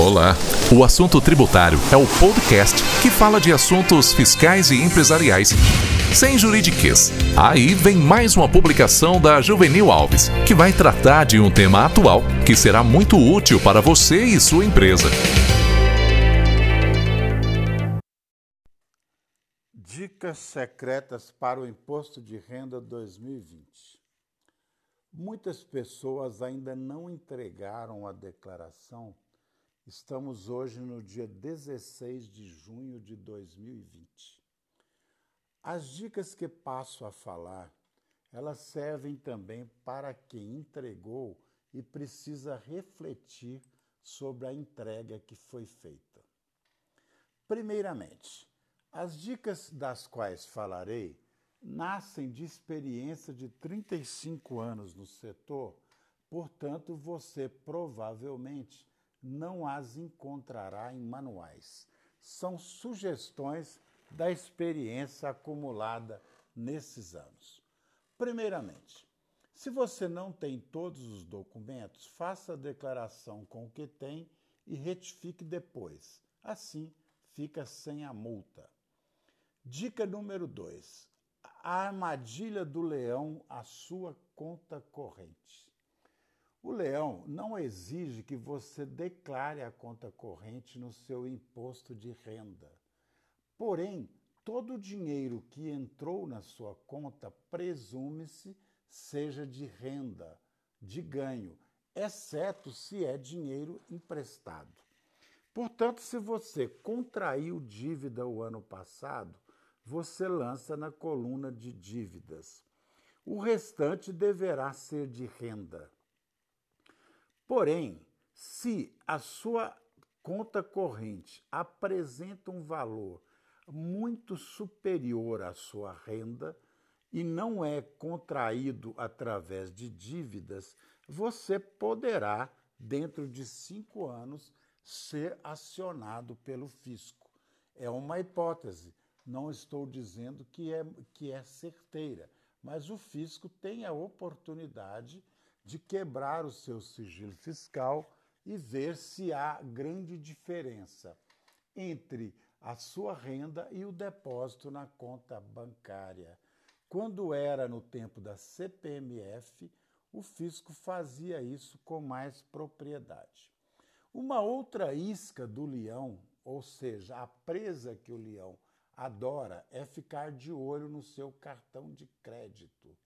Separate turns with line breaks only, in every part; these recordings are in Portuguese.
Olá! O Assunto Tributário é o podcast que fala de assuntos fiscais e empresariais sem juridiquês. Aí vem mais uma publicação da Juvenil Alves, que vai tratar de um tema atual que será muito útil para você e sua empresa.
Dicas secretas para o Imposto de Renda 2020. Muitas pessoas ainda não entregaram a declaração Estamos hoje no dia 16 de junho de 2020. As dicas que passo a falar, elas servem também para quem entregou e precisa refletir sobre a entrega que foi feita. Primeiramente, as dicas das quais falarei nascem de experiência de 35 anos no setor, portanto, você provavelmente não as encontrará em manuais. São sugestões da experiência acumulada nesses anos. Primeiramente, se você não tem todos os documentos, faça a declaração com o que tem e retifique depois. Assim, fica sem a multa. Dica número 2. A armadilha do leão à sua conta corrente. O leão não exige que você declare a conta corrente no seu imposto de renda. Porém, todo o dinheiro que entrou na sua conta presume-se seja de renda, de ganho, exceto se é dinheiro emprestado. Portanto, se você contraiu dívida o ano passado, você lança na coluna de dívidas. O restante deverá ser de renda. Porém, se a sua conta corrente apresenta um valor muito superior à sua renda e não é contraído através de dívidas, você poderá, dentro de cinco anos, ser acionado pelo fisco. É uma hipótese, não estou dizendo que é, que é certeira, mas o fisco tem a oportunidade de quebrar o seu sigilo fiscal e ver se há grande diferença entre a sua renda e o depósito na conta bancária. Quando era no tempo da CPMF, o fisco fazia isso com mais propriedade. Uma outra isca do leão, ou seja, a presa que o leão adora, é ficar de olho no seu cartão de crédito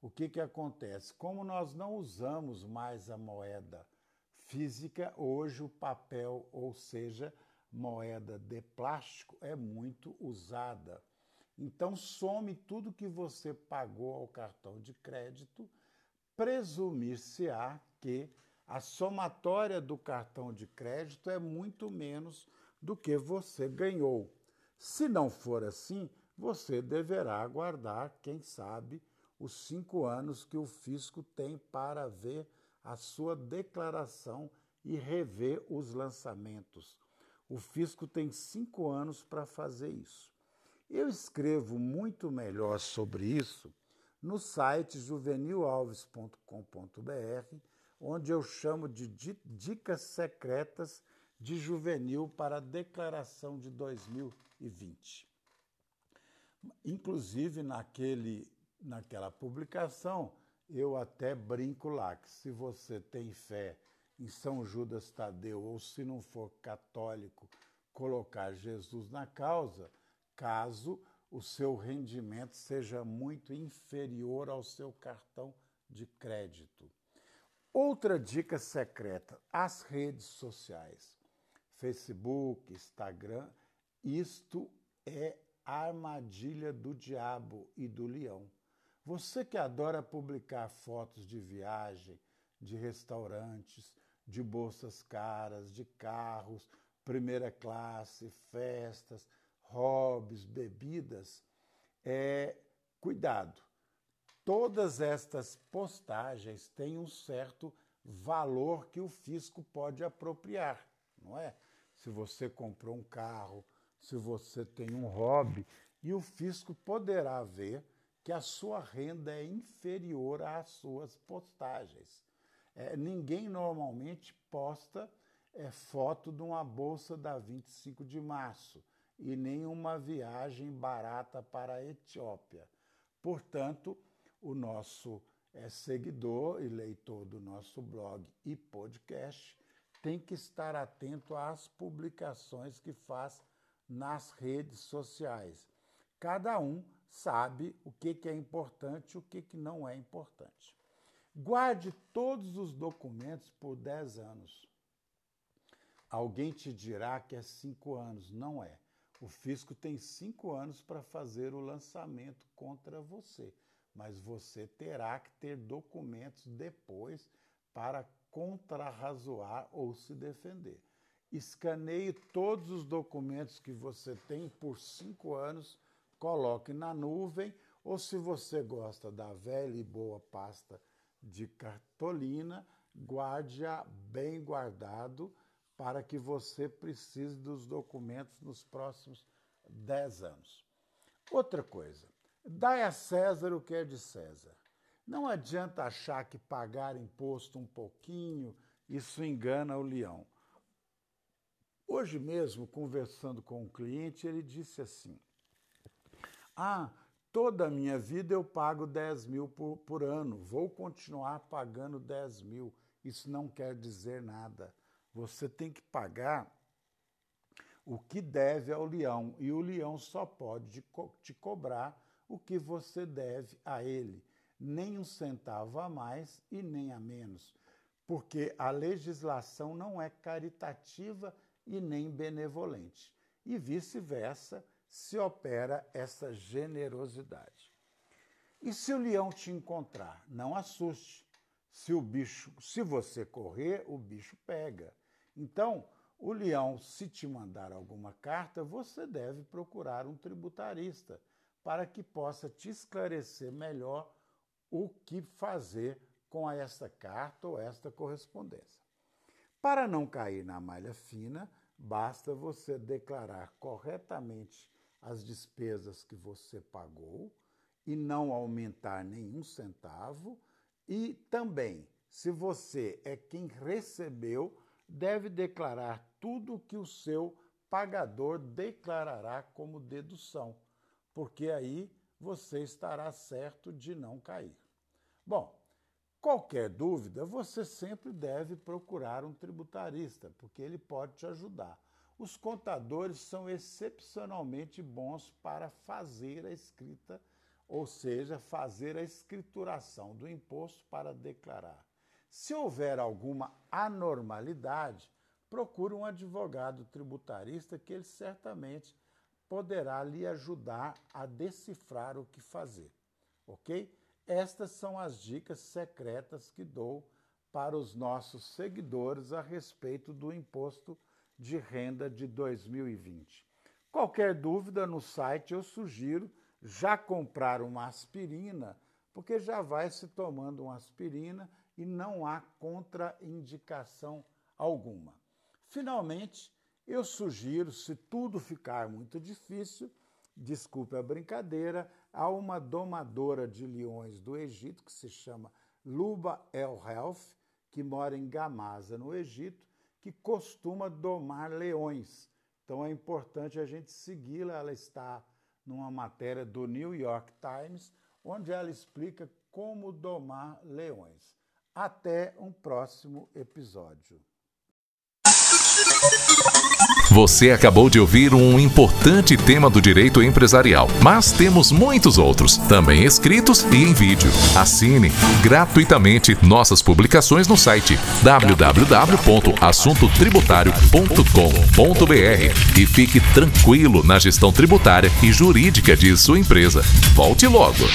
o que, que acontece? Como nós não usamos mais a moeda física, hoje o papel, ou seja, moeda de plástico, é muito usada. Então, some tudo que você pagou ao cartão de crédito, presumir-se-á que a somatória do cartão de crédito é muito menos do que você ganhou. Se não for assim, você deverá aguardar, quem sabe, os cinco anos que o fisco tem para ver a sua declaração e rever os lançamentos. O fisco tem cinco anos para fazer isso. Eu escrevo muito melhor sobre isso no site juvenilalves.com.br, onde eu chamo de dicas secretas de juvenil para a declaração de 2020. Inclusive, naquele naquela publicação, eu até brinco lá que se você tem fé em São Judas Tadeu ou se não for católico, colocar Jesus na causa, caso o seu rendimento seja muito inferior ao seu cartão de crédito. Outra dica secreta: as redes sociais. Facebook, Instagram, isto é armadilha do diabo e do leão. Você que adora publicar fotos de viagem, de restaurantes, de bolsas caras, de carros, primeira classe, festas, hobbies, bebidas, é, cuidado. Todas estas postagens têm um certo valor que o fisco pode apropriar, não é? Se você comprou um carro, se você tem um hobby, e o fisco poderá ver que a sua renda é inferior às suas postagens. É, ninguém normalmente posta é foto de uma bolsa da 25 de março e nem uma viagem barata para a Etiópia. Portanto, o nosso é, seguidor e leitor do nosso blog e podcast tem que estar atento às publicações que faz nas redes sociais. Cada um sabe o que, que é importante e o que, que não é importante. Guarde todos os documentos por 10 anos. Alguém te dirá que é 5 anos. Não é. O fisco tem 5 anos para fazer o lançamento contra você, mas você terá que ter documentos depois para contrarrazoar ou se defender. Escaneie todos os documentos que você tem por cinco anos, coloque na nuvem, ou se você gosta da velha e boa pasta de cartolina, guarde-a bem guardado para que você precise dos documentos nos próximos dez anos. Outra coisa, dai a César o que é de César. Não adianta achar que pagar imposto um pouquinho, isso engana o leão. Hoje mesmo, conversando com um cliente, ele disse assim: Ah, toda a minha vida eu pago 10 mil por, por ano, vou continuar pagando 10 mil. Isso não quer dizer nada. Você tem que pagar o que deve ao leão, e o leão só pode te cobrar o que você deve a ele nem um centavo a mais e nem a menos, porque a legislação não é caritativa e nem benevolente. E vice-versa se opera essa generosidade. E se o leão te encontrar, não assuste. Se o bicho, se você correr, o bicho pega. Então, o leão, se te mandar alguma carta, você deve procurar um tributarista para que possa te esclarecer melhor o que fazer com esta carta ou esta correspondência. Para não cair na malha fina, basta você declarar corretamente as despesas que você pagou e não aumentar nenhum centavo, e também, se você é quem recebeu, deve declarar tudo que o seu pagador declarará como dedução, porque aí você estará certo de não cair. Bom, qualquer dúvida, você sempre deve procurar um tributarista, porque ele pode te ajudar. Os contadores são excepcionalmente bons para fazer a escrita, ou seja, fazer a escrituração do imposto para declarar. Se houver alguma anormalidade, procure um advogado tributarista que ele certamente poderá lhe ajudar a decifrar o que fazer, ok? Estas são as dicas secretas que dou para os nossos seguidores a respeito do imposto de renda de 2020. Qualquer dúvida no site eu sugiro já comprar uma aspirina, porque já vai se tomando uma aspirina e não há contraindicação alguma. Finalmente, eu sugiro, se tudo ficar muito difícil, desculpe a brincadeira, há uma domadora de leões do Egito que se chama Luba El Helf, que mora em Gamasa, no Egito, que costuma domar leões. Então é importante a gente segui-la. Ela está numa matéria do New York Times, onde ela explica como domar leões. Até um próximo episódio.
Você acabou de ouvir um importante tema do direito empresarial, mas temos muitos outros, também escritos e em vídeo. Assine gratuitamente nossas publicações no site www.assuntotributário.com.br e fique tranquilo na gestão tributária e jurídica de sua empresa. Volte logo!